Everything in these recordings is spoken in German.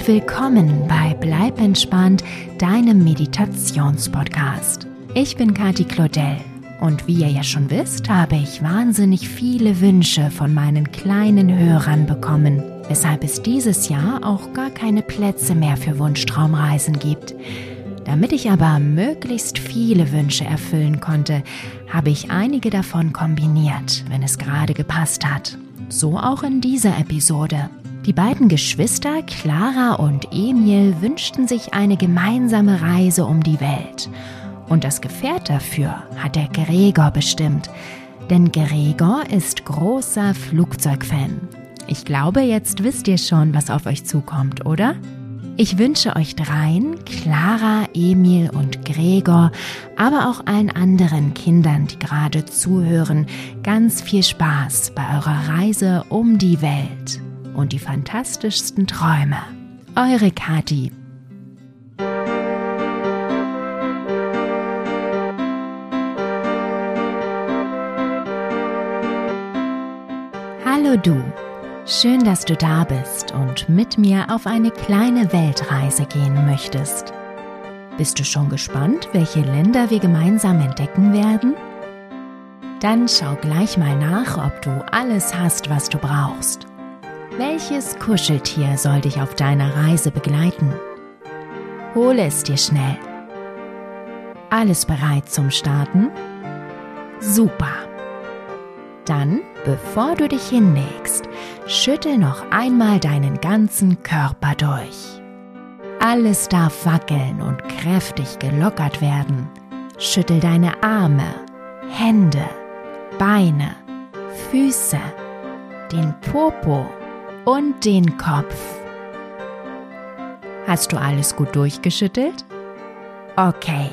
und willkommen bei Bleib entspannt, deinem Meditationspodcast. Ich bin Kati Claudel und wie ihr ja schon wisst, habe ich wahnsinnig viele Wünsche von meinen kleinen Hörern bekommen, weshalb es dieses Jahr auch gar keine Plätze mehr für Wunschtraumreisen gibt. Damit ich aber möglichst viele Wünsche erfüllen konnte, habe ich einige davon kombiniert, wenn es gerade gepasst hat. So auch in dieser Episode. Die beiden Geschwister Clara und Emil wünschten sich eine gemeinsame Reise um die Welt. Und das Gefährt dafür hat der Gregor bestimmt. Denn Gregor ist großer Flugzeugfan. Ich glaube, jetzt wisst ihr schon, was auf euch zukommt, oder? Ich wünsche euch dreien, Clara, Emil und Gregor, aber auch allen anderen Kindern, die gerade zuhören, ganz viel Spaß bei eurer Reise um die Welt und die fantastischsten Träume. Eure Kati. Hallo du. Schön, dass du da bist und mit mir auf eine kleine Weltreise gehen möchtest. Bist du schon gespannt, welche Länder wir gemeinsam entdecken werden? Dann schau gleich mal nach, ob du alles hast, was du brauchst. Welches Kuscheltier soll dich auf deiner Reise begleiten? Hole es dir schnell. Alles bereit zum Starten? Super. Dann, bevor du dich hinlegst, schüttel noch einmal deinen ganzen Körper durch. Alles darf wackeln und kräftig gelockert werden. Schüttel deine Arme, Hände, Beine, Füße, den Popo und den Kopf. Hast du alles gut durchgeschüttelt? Okay,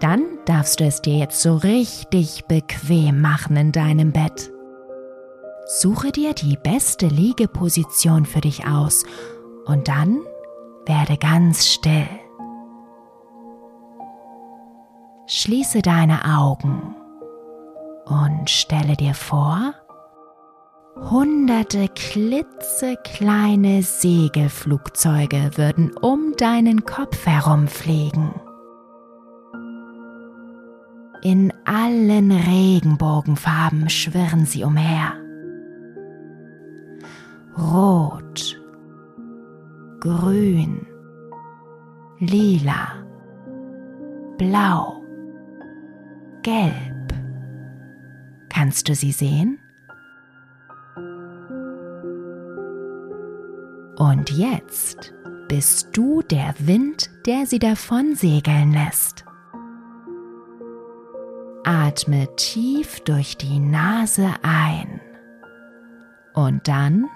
dann darfst du es dir jetzt so richtig bequem machen in deinem Bett. Suche dir die beste Liegeposition für dich aus und dann werde ganz still. Schließe deine Augen und stelle dir vor, hunderte klitzekleine Segelflugzeuge würden um deinen Kopf herumfliegen. In allen Regenbogenfarben schwirren sie umher rot, grün, lila, blau, gelb. Kannst du sie sehen? Und jetzt bist du der Wind, der sie davon segeln lässt. Atme tief durch die Nase ein und dann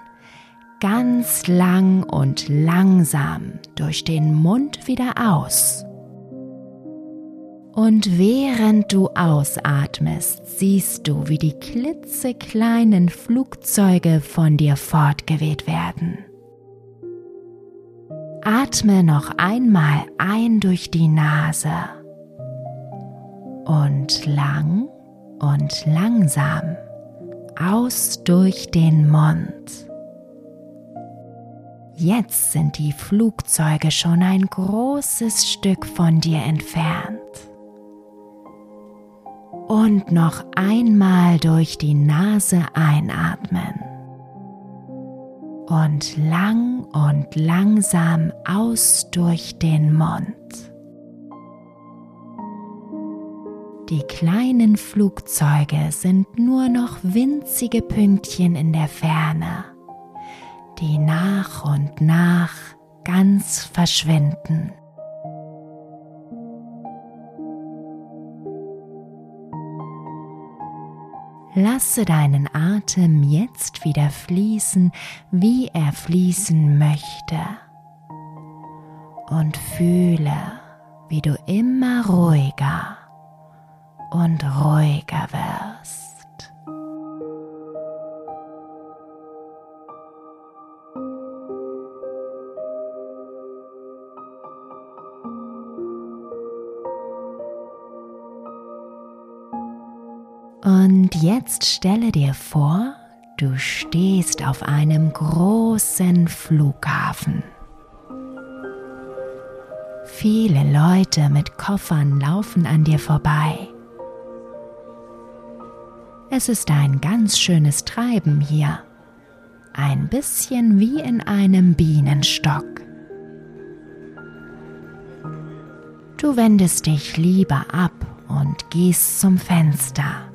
ganz lang und langsam durch den Mund wieder aus. Und während du ausatmest, siehst du, wie die klitzekleinen Flugzeuge von dir fortgeweht werden. Atme noch einmal ein durch die Nase und lang und langsam aus durch den Mund. Jetzt sind die Flugzeuge schon ein großes Stück von dir entfernt. Und noch einmal durch die Nase einatmen. Und lang und langsam aus durch den Mund. Die kleinen Flugzeuge sind nur noch winzige Pünktchen in der Ferne die nach und nach ganz verschwinden. Lasse deinen Atem jetzt wieder fließen, wie er fließen möchte. Und fühle, wie du immer ruhiger und ruhiger wirst. Jetzt stelle dir vor, du stehst auf einem großen Flughafen. Viele Leute mit Koffern laufen an dir vorbei. Es ist ein ganz schönes Treiben hier, ein bisschen wie in einem Bienenstock. Du wendest dich lieber ab und gehst zum Fenster,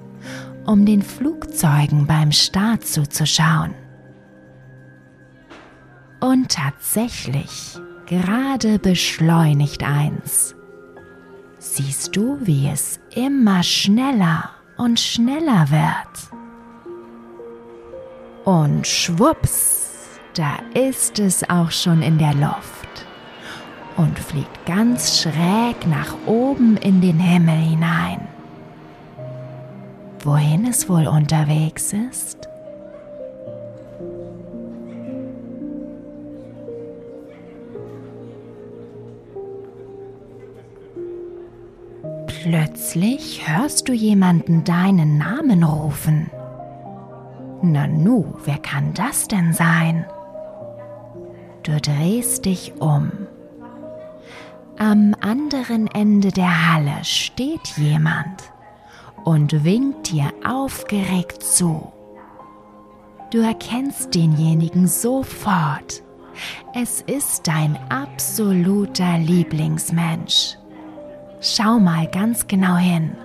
um den Flugzeugen beim Start zuzuschauen. Und tatsächlich, gerade beschleunigt eins. Siehst du, wie es immer schneller und schneller wird. Und schwupps, da ist es auch schon in der Luft und fliegt ganz schräg nach oben in den Himmel hinein. Wohin es wohl unterwegs ist? Plötzlich hörst du jemanden deinen Namen rufen. Nanu, wer kann das denn sein? Du drehst dich um. Am anderen Ende der Halle steht jemand und winkt dir aufgeregt zu. Du erkennst denjenigen sofort. Es ist dein absoluter Lieblingsmensch. Schau mal ganz genau hin.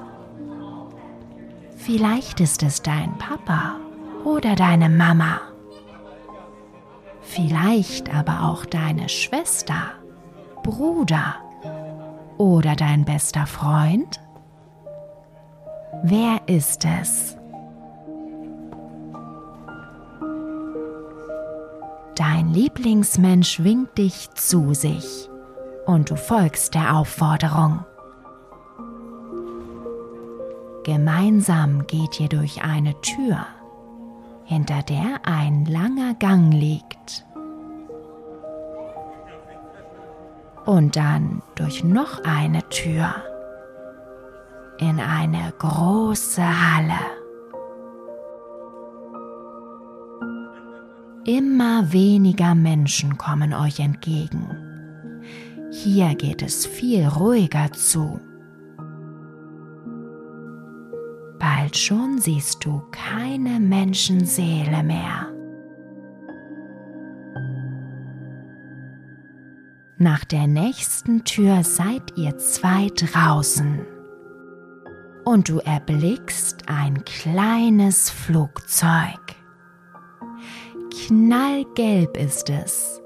Vielleicht ist es dein Papa oder deine Mama. Vielleicht aber auch deine Schwester, Bruder oder dein bester Freund. Wer ist es? Dein Lieblingsmensch winkt dich zu sich und du folgst der Aufforderung. Gemeinsam geht ihr durch eine Tür, hinter der ein langer Gang liegt. Und dann durch noch eine Tür in eine große Halle. Immer weniger Menschen kommen euch entgegen. Hier geht es viel ruhiger zu. Bald schon siehst du keine Menschenseele mehr. Nach der nächsten Tür seid ihr zwei draußen und du erblickst ein kleines Flugzeug. Knallgelb ist es.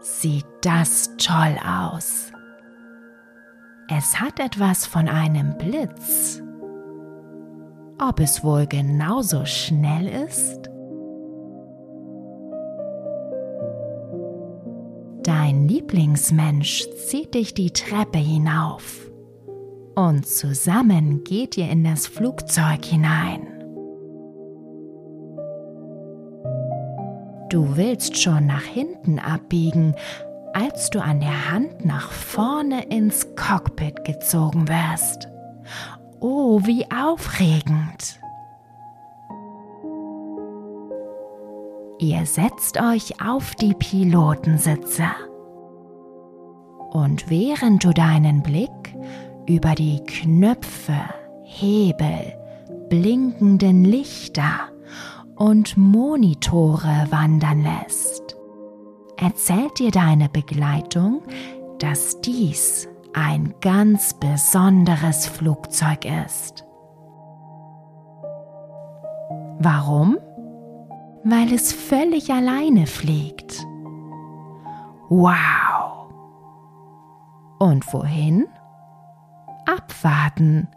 Sieht das toll aus. Es hat etwas von einem Blitz ob es wohl genauso schnell ist? Dein Lieblingsmensch zieht dich die Treppe hinauf und zusammen geht ihr in das Flugzeug hinein. Du willst schon nach hinten abbiegen, als du an der Hand nach vorne ins Cockpit gezogen wirst Oh, wie aufregend. Ihr setzt euch auf die Pilotensitze. Und während du deinen Blick über die Knöpfe, Hebel, blinkenden Lichter und Monitore wandern lässt, erzählt dir deine Begleitung, dass dies ein ganz besonderes Flugzeug ist. Warum? Weil es völlig alleine fliegt. Wow! Und wohin? Abwarten,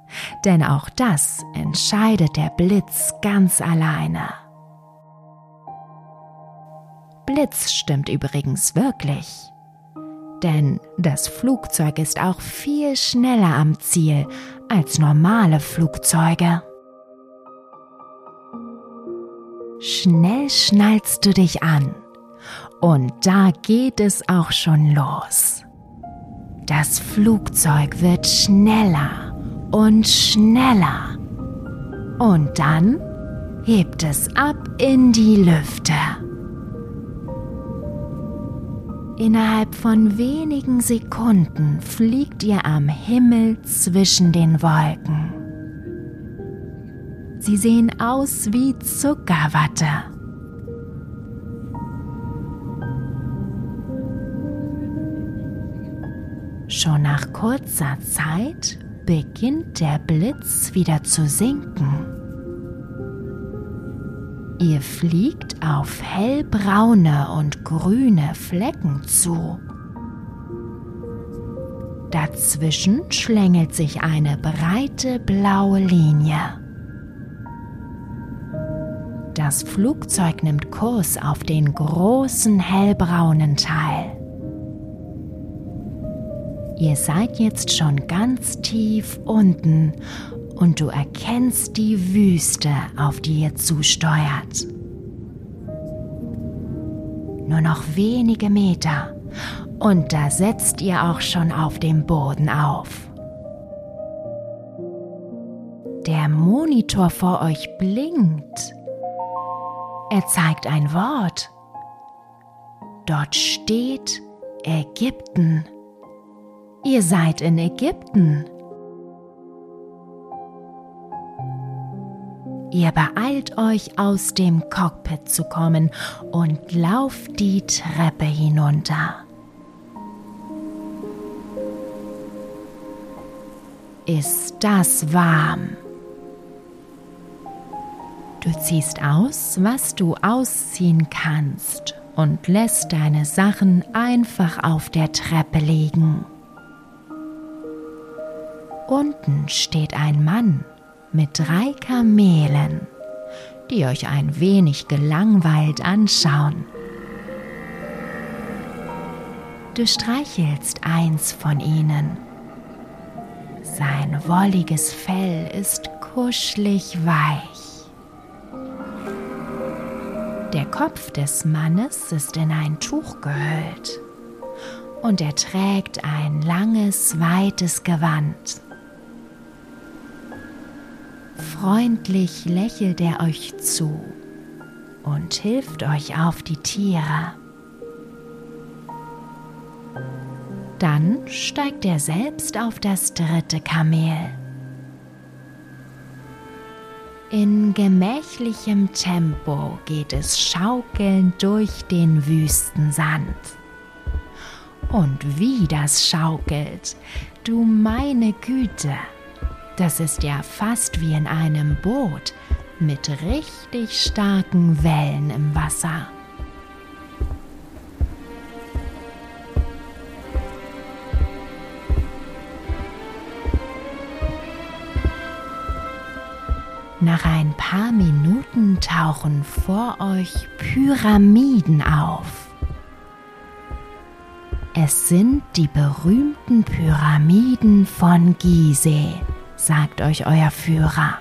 denn auch das entscheidet der Blitz ganz alleine. Blitz stimmt übrigens wirklich denn das Flugzeug ist auch viel schneller am Ziel als normale Flugzeuge. Schnell schnallst du dich an und da geht es auch schon los. Das Flugzeug wird schneller und schneller und dann hebt es ab in die Lüfte. Innerhalb von wenigen Sekunden fliegt ihr am Himmel zwischen den Wolken. Sie sehen aus wie Zuckerwatte. Schon nach kurzer Zeit beginnt der Blitz wieder zu sinken. Ihr fliegt auf hellbraune und grüne Flecken zu. Dazwischen schlängelt sich eine breite blaue Linie. Das Flugzeug nimmt Kurs auf den großen hellbraunen Teil. Ihr seid jetzt schon ganz tief unten und du erkennst die Wüste, auf die ihr zusteuert. Nur noch wenige Meter und da setzt ihr auch schon auf dem Boden auf. Der Monitor vor euch blinkt. Er zeigt ein Wort. Dort steht Ägypten. Ihr seid in Ägypten. Ihr beeilt euch aus dem Cockpit zu kommen und lauft die Treppe hinunter. Ist das warm? Du ziehst aus, was du ausziehen kannst und lässt deine Sachen einfach auf der Treppe liegen. Unten steht ein Mann mit drei Kamelen, die euch ein wenig gelangweilt anschauen. Du streichelst eins von ihnen. Sein wolliges Fell ist kuschelig weich. Der Kopf des Mannes ist in ein Tuch gehüllt und er trägt ein langes, weites Gewand. Freundlich lächelt er euch zu und hilft euch auf die Tiere. Dann steigt er selbst auf das dritte Kamel. In gemächlichem Tempo geht es schaukelnd durch den Wüstensand. Und wie das schaukelt, du meine Güte! Das ist ja fast wie in einem Boot mit richtig starken Wellen im Wasser. Nach ein paar Minuten tauchen vor euch Pyramiden auf. Es sind die berühmten Pyramiden von Gizeh sagt euch euer Führer.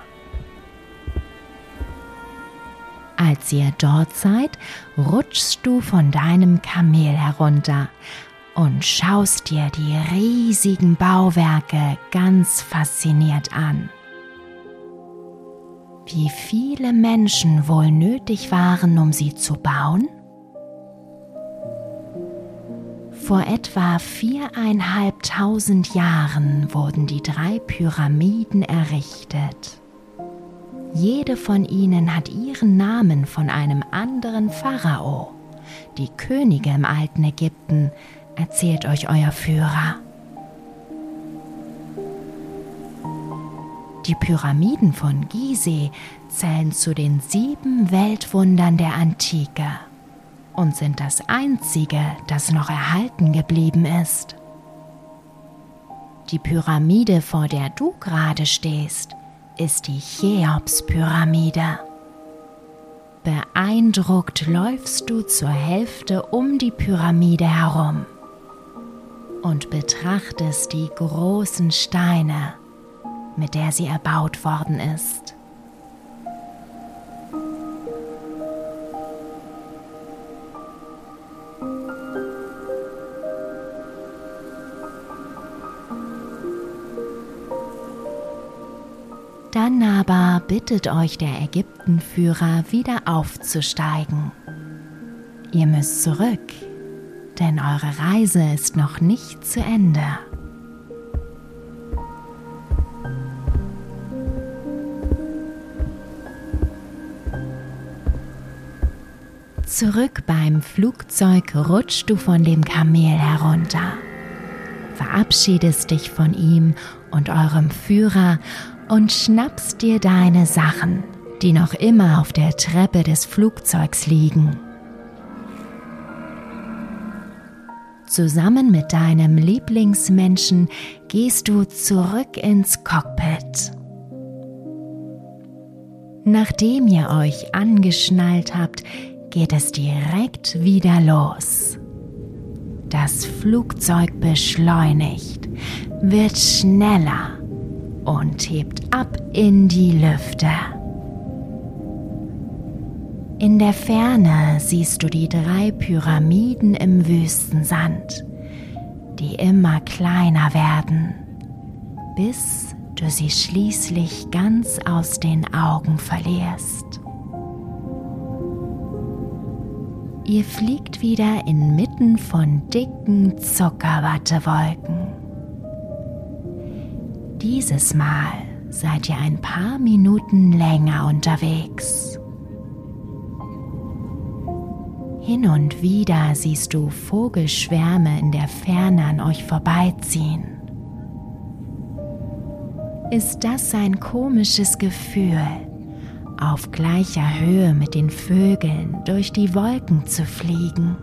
Als ihr dort seid, rutschst du von deinem Kamel herunter und schaust dir die riesigen Bauwerke ganz fasziniert an. Wie viele Menschen wohl nötig waren, um sie zu bauen? Vor etwa viereinhalbtausend Jahren wurden die drei Pyramiden errichtet. Jede von ihnen hat ihren Namen von einem anderen Pharao. Die Könige im alten Ägypten, erzählt euch euer Führer. Die Pyramiden von Gizeh zählen zu den sieben Weltwundern der Antike und sind das einzige, das noch erhalten geblieben ist. Die Pyramide, vor der du gerade stehst, ist die Cheops-Pyramide. Beeindruckt läufst du zur Hälfte um die Pyramide herum und betrachtest die großen Steine, mit der sie erbaut worden ist. Bittet euch der Ägyptenführer wieder aufzusteigen. Ihr müsst zurück denn eure Reise ist noch nicht zu Ende. Zurück beim Flugzeug rutschst du von dem Kamel herunter, verabschiedest dich von ihm und eurem Führer und schnappst dir deine Sachen, die noch immer auf der Treppe des Flugzeugs liegen. Zusammen mit deinem Lieblingsmenschen gehst du zurück ins Cockpit. Nachdem ihr euch angeschnallt habt, geht es direkt wieder los. Das Flugzeug beschleunigt, wird schneller und hebt ab in die Lüfte. In der Ferne siehst du die drei Pyramiden im Wüstensand, die immer kleiner werden, bis du sie schließlich ganz aus den Augen verlierst. Ihr fliegt wieder inmitten von dicken Zuckerwattewolken. Dieses Mal seid ihr ein paar Minuten länger unterwegs. Hin und wieder siehst du Vogelschwärme in der Ferne an euch vorbeiziehen. Ist das ein komisches Gefühl? auf gleicher Höhe mit den Vögeln durch die Wolken zu fliegen.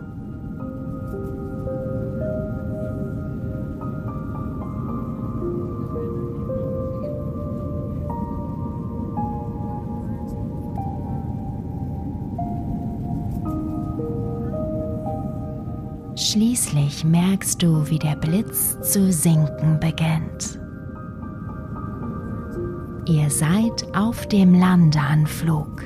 Merkst du, wie der Blitz zu sinken beginnt. Ihr seid auf dem Landeanflug.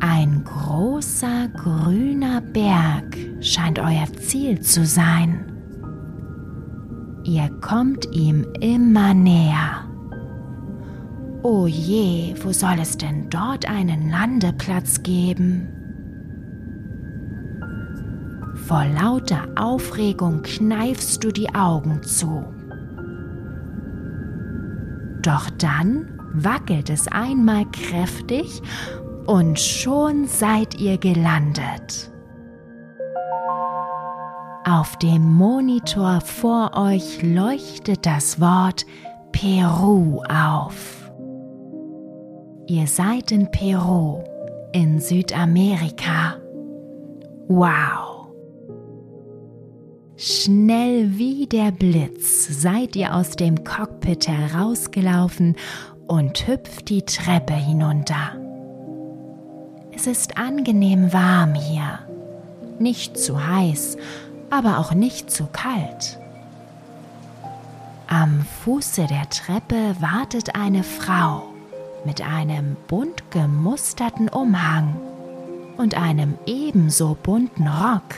Ein großer grüner Berg scheint euer Ziel zu sein. Ihr kommt ihm immer näher. Oh je, wo soll es denn dort einen Landeplatz geben? Vor lauter Aufregung kneifst du die Augen zu. Doch dann wackelt es einmal kräftig und schon seid ihr gelandet. Auf dem Monitor vor euch leuchtet das Wort Peru auf. Ihr seid in Peru, in Südamerika. Wow! Schnell wie der Blitz seid ihr aus dem Cockpit herausgelaufen und hüpft die Treppe hinunter. Es ist angenehm warm hier, nicht zu heiß, aber auch nicht zu kalt. Am Fuße der Treppe wartet eine Frau mit einem bunt gemusterten Umhang und einem ebenso bunten Rock.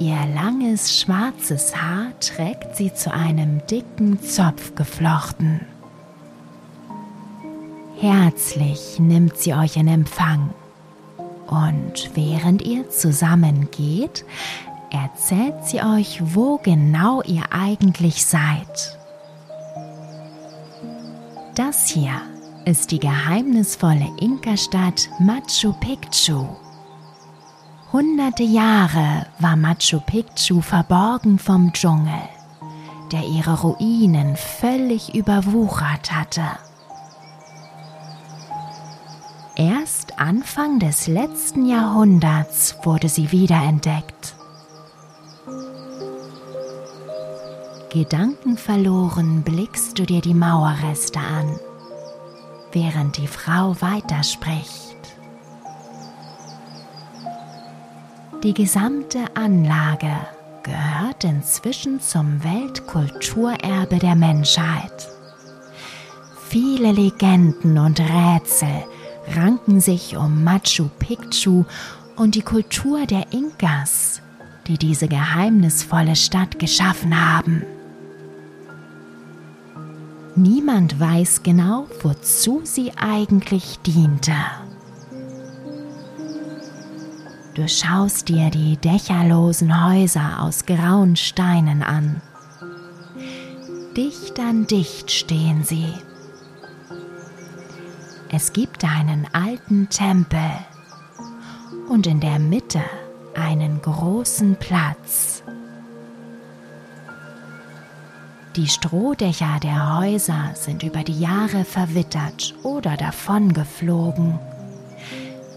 Ihr langes schwarzes Haar trägt sie zu einem dicken Zopf geflochten. Herzlich nimmt sie euch in Empfang und während ihr zusammen geht, erzählt sie euch, wo genau ihr eigentlich seid. Das hier ist die geheimnisvolle Inka-Stadt Machu Picchu. Hunderte Jahre war Machu Picchu verborgen vom Dschungel, der ihre Ruinen völlig überwuchert hatte. Erst Anfang des letzten Jahrhunderts wurde sie wiederentdeckt. Gedankenverloren blickst du dir die Mauerreste an, während die Frau weiterspricht. Die gesamte Anlage gehört inzwischen zum Weltkulturerbe der Menschheit. Viele Legenden und Rätsel ranken sich um Machu Picchu und die Kultur der Inkas, die diese geheimnisvolle Stadt geschaffen haben. Niemand weiß genau, wozu sie eigentlich diente. Du schaust dir die dächerlosen Häuser aus grauen Steinen an. Dicht an dicht stehen sie. Es gibt einen alten Tempel und in der Mitte einen großen Platz. Die Strohdächer der Häuser sind über die Jahre verwittert oder davongeflogen.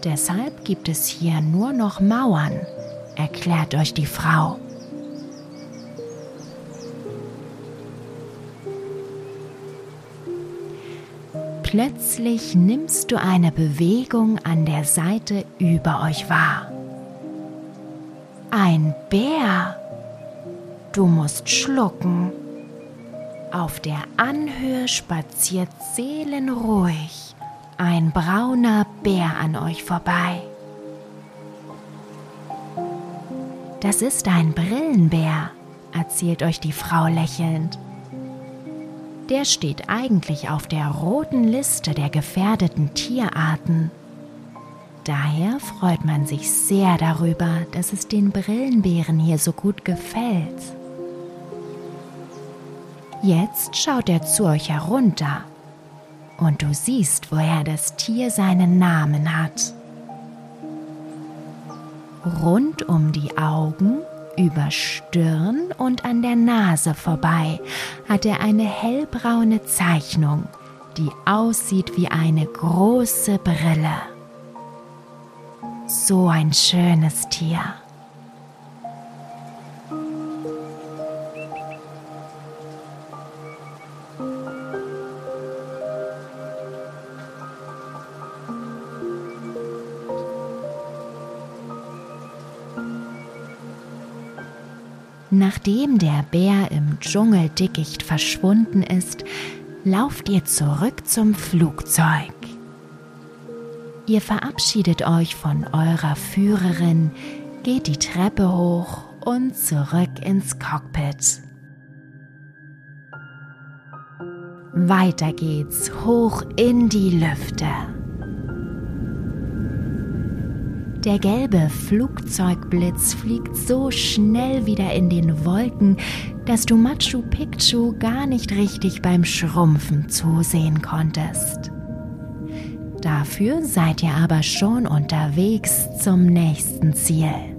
Deshalb gibt es hier nur noch Mauern, erklärt euch die Frau. Plötzlich nimmst du eine Bewegung an der Seite über euch wahr. Ein Bär. Du musst schlucken. Auf der Anhöhe spaziert seelenruhig ein brauner Bär an euch vorbei. Das ist ein Brillenbär, erzählt euch die Frau lächelnd der steht eigentlich auf der roten Liste der gefährdeten Tierarten. Daher freut man sich sehr darüber, dass es den Brillenbären hier so gut gefällt. Jetzt schaut er zu euch herunter und du siehst, woher das Tier seinen Namen hat. Rund um die Augen über Stirn und an der Nase vorbei hat er eine hellbraune Zeichnung, die aussieht wie eine große Brille. So ein schönes Tier. Nachdem der Bär im Dschungeldickicht verschwunden ist, lauft ihr zurück zum Flugzeug. Ihr verabschiedet euch von eurer Führerin, geht die Treppe hoch und zurück ins Cockpit. Weiter geht's hoch in die Lüfte. Der gelbe Flugzeugblitz fliegt so schnell wieder in den Wolken, dass du Machu Picchu gar nicht richtig beim Schrumpfen zusehen konntest. Dafür seid ihr aber schon unterwegs zum nächsten Ziel.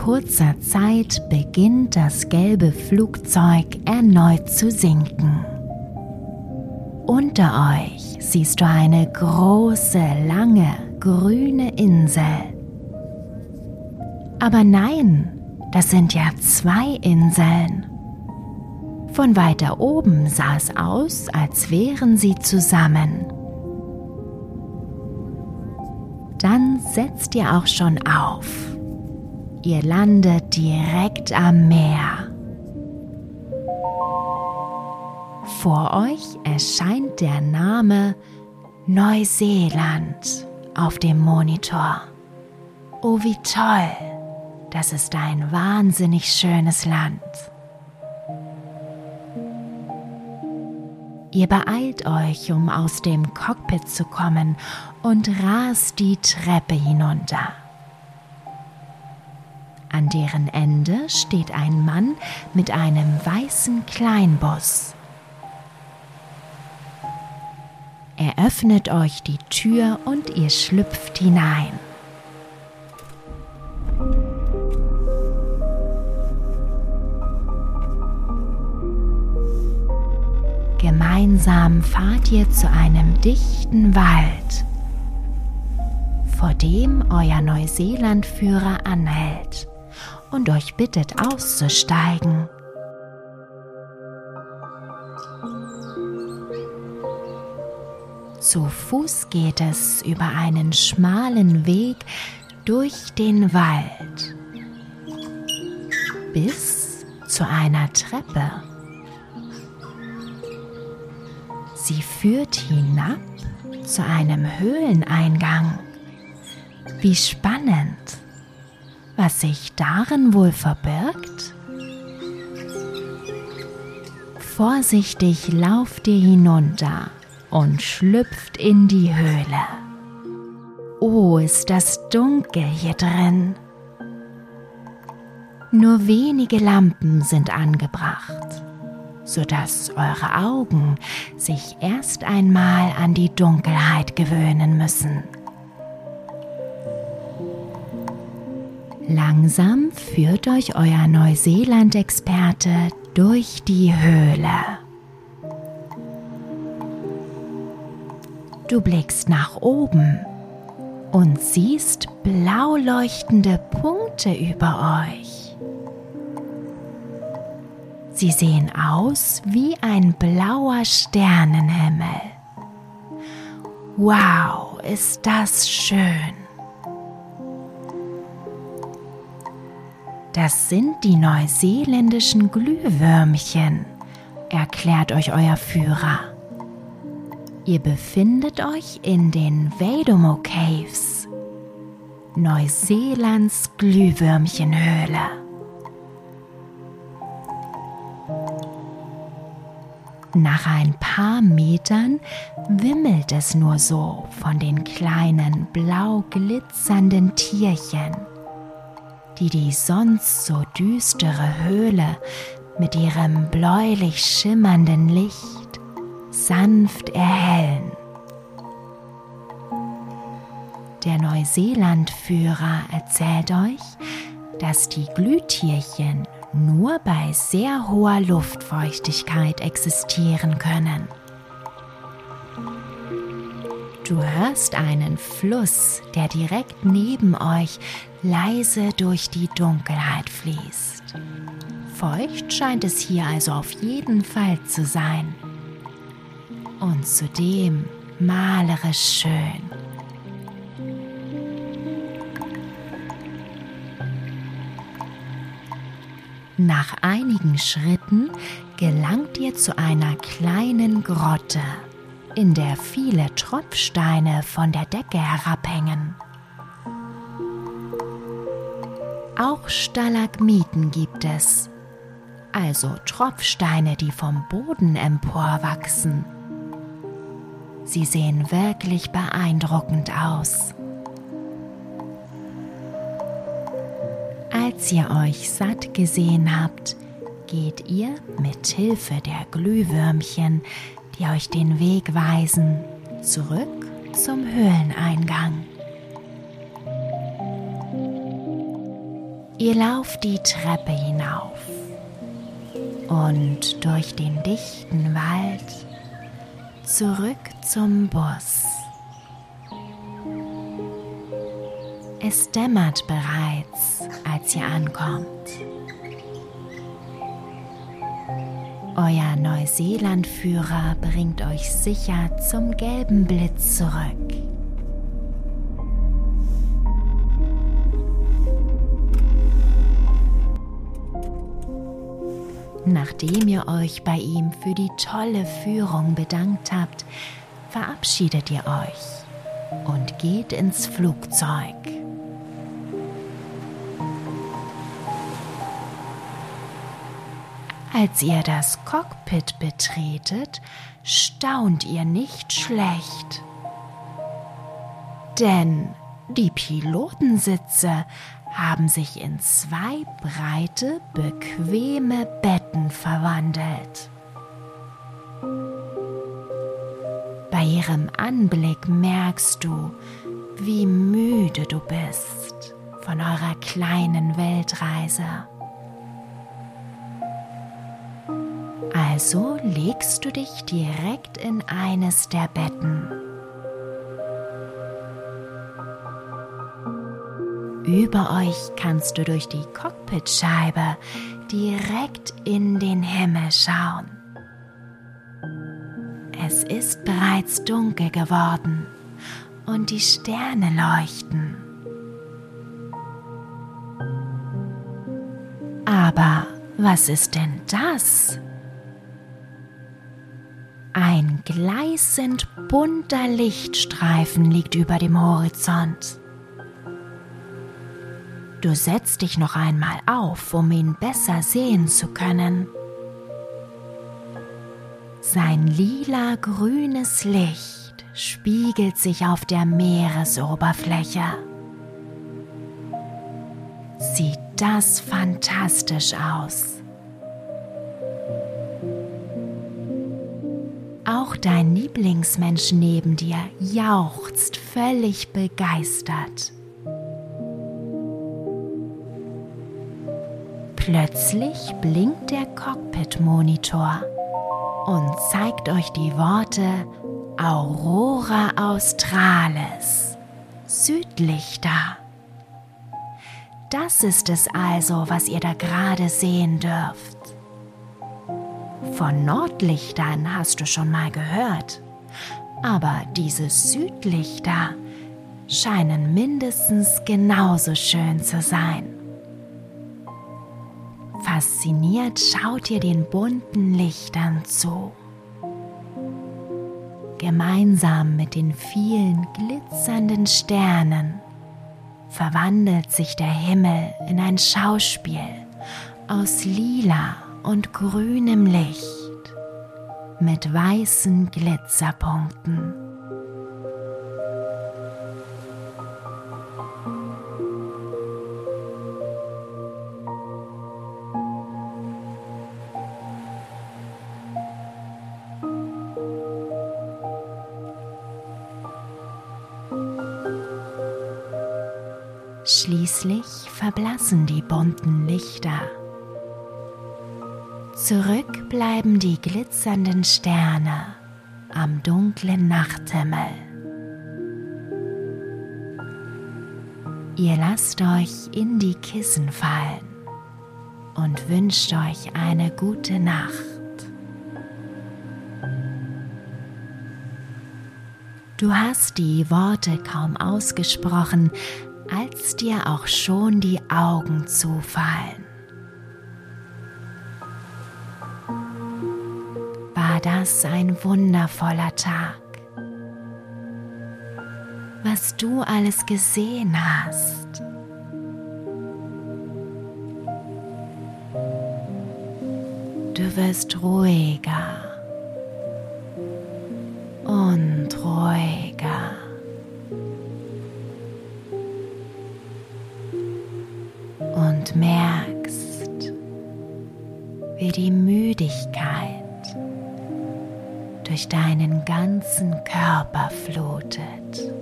Kurzer Zeit beginnt das gelbe Flugzeug erneut zu sinken. Unter euch siehst du eine große, lange, grüne Insel. Aber nein, das sind ja zwei Inseln. Von weiter oben sah es aus, als wären sie zusammen. Dann setzt ihr auch schon auf. Ihr landet direkt am Meer. Vor euch erscheint der Name Neuseeland auf dem Monitor. Oh, wie toll! Das ist ein wahnsinnig schönes Land. Ihr beeilt euch, um aus dem Cockpit zu kommen und rast die Treppe hinunter. An deren Ende steht ein Mann mit einem weißen Kleinbus. Er öffnet euch die Tür und ihr schlüpft hinein. Gemeinsam fahrt ihr zu einem dichten Wald, vor dem euer Neuseelandführer anhält und euch bittet auszusteigen. Zu Fuß geht es über einen schmalen Weg durch den Wald bis zu einer Treppe. Sie führt hinab zu einem Höhleneingang. Wie spannend! Was sich darin wohl verbirgt? Vorsichtig lauft ihr hinunter und schlüpft in die Höhle. Oh, ist das dunkel hier drin. Nur wenige Lampen sind angebracht, sodass eure Augen sich erst einmal an die Dunkelheit gewöhnen müssen. Langsam führt euch euer Neuseeland-Experte durch die Höhle. Du blickst nach oben und siehst blau leuchtende Punkte über euch. Sie sehen aus wie ein blauer Sternenhimmel. Wow, ist das schön. Das sind die neuseeländischen Glühwürmchen, erklärt euch euer Führer. Ihr befindet euch in den Vedomo Caves, Neuseelands Glühwürmchenhöhle. Nach ein paar Metern wimmelt es nur so von den kleinen blau glitzernden Tierchen, die die sonst so düstere Höhle mit ihrem bläulich schimmernden Licht sanft erhellen. Der Neuseeland-Führer erzählt euch, dass die Glühtierchen nur bei sehr hoher Luftfeuchtigkeit existieren können. Du hörst einen Fluss, der direkt neben euch leise durch die Dunkelheit fließt. Feucht scheint es hier also auf jeden Fall zu sein und zudem malerisch schön. Nach einigen Schritten gelangt ihr zu einer kleinen Grotte, in der viele Tropfsteine von der Decke herabhängen. Auch Stalagmiten gibt es, also Tropfsteine, die vom Boden emporwachsen. Sie sehen wirklich beeindruckend aus. Als ihr euch satt gesehen habt, geht ihr mit Hilfe der Glühwürmchen, die euch den Weg weisen, zurück zum Höhleneingang. Ihr lauft die Treppe hinauf und durch den dichten Wald zurück zum Bus. Es dämmert bereits, als ihr ankommt. Euer Neuseeland-Führer bringt euch sicher zum gelben Blitz zurück. Nachdem ihr euch bei ihm für die tolle Führung bedankt habt, verabschiedet ihr euch und geht ins Flugzeug. Als ihr das Cockpit betretet, staunt ihr nicht schlecht. Denn die Pilotensitze haben sich in zwei breite, bequeme Betten verwandelt. Bei ihrem Anblick merkst du, wie müde du bist von eurer kleinen Weltreise. Also legst du dich direkt in eines der Betten. Über euch kannst du durch die Cockpitscheibe direkt in den Himmel schauen. Es ist bereits dunkel geworden und die Sterne leuchten. Aber was ist denn das? Ein gleißend bunter Lichtstreifen liegt über dem Horizont. Du setzt dich noch einmal auf, um ihn besser sehen zu können. Sein lila-grünes Licht spiegelt sich auf der Meeresoberfläche. Sieht das fantastisch aus. Auch dein Lieblingsmensch neben dir jauchzt völlig begeistert. Plötzlich blinkt der Cockpit-Monitor und zeigt euch die Worte Aurora Australis, Südlichter. Das ist es also, was ihr da gerade sehen dürft. Von Nordlichtern hast du schon mal gehört, aber diese Südlichter scheinen mindestens genauso schön zu sein. Fasziniert schaut ihr den bunten Lichtern zu. Gemeinsam mit den vielen glitzernden Sternen verwandelt sich der Himmel in ein Schauspiel aus lila und grünem Licht mit weißen Glitzerpunkten. Zurück bleiben die glitzernden Sterne am dunklen Nachthimmel. Ihr lasst euch in die Kissen fallen und wünscht euch eine gute Nacht. Du hast die Worte kaum ausgesprochen, als dir auch schon die Augen zufallen. War das ein wundervoller Tag? Was du alles gesehen hast. Du wirst ruhiger und ruhiger. und merkst, wie die Müdigkeit durch deinen ganzen Körper flutet.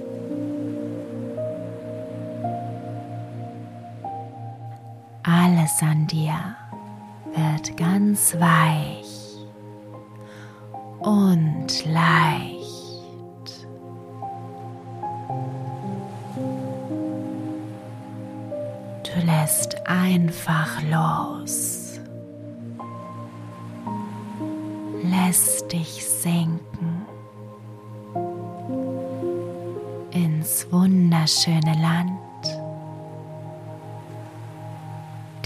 Alles an dir wird ganz weich und leicht. Du lässt einfach los. Dich sinken ins wunderschöne Land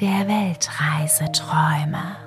der Weltreiseträume.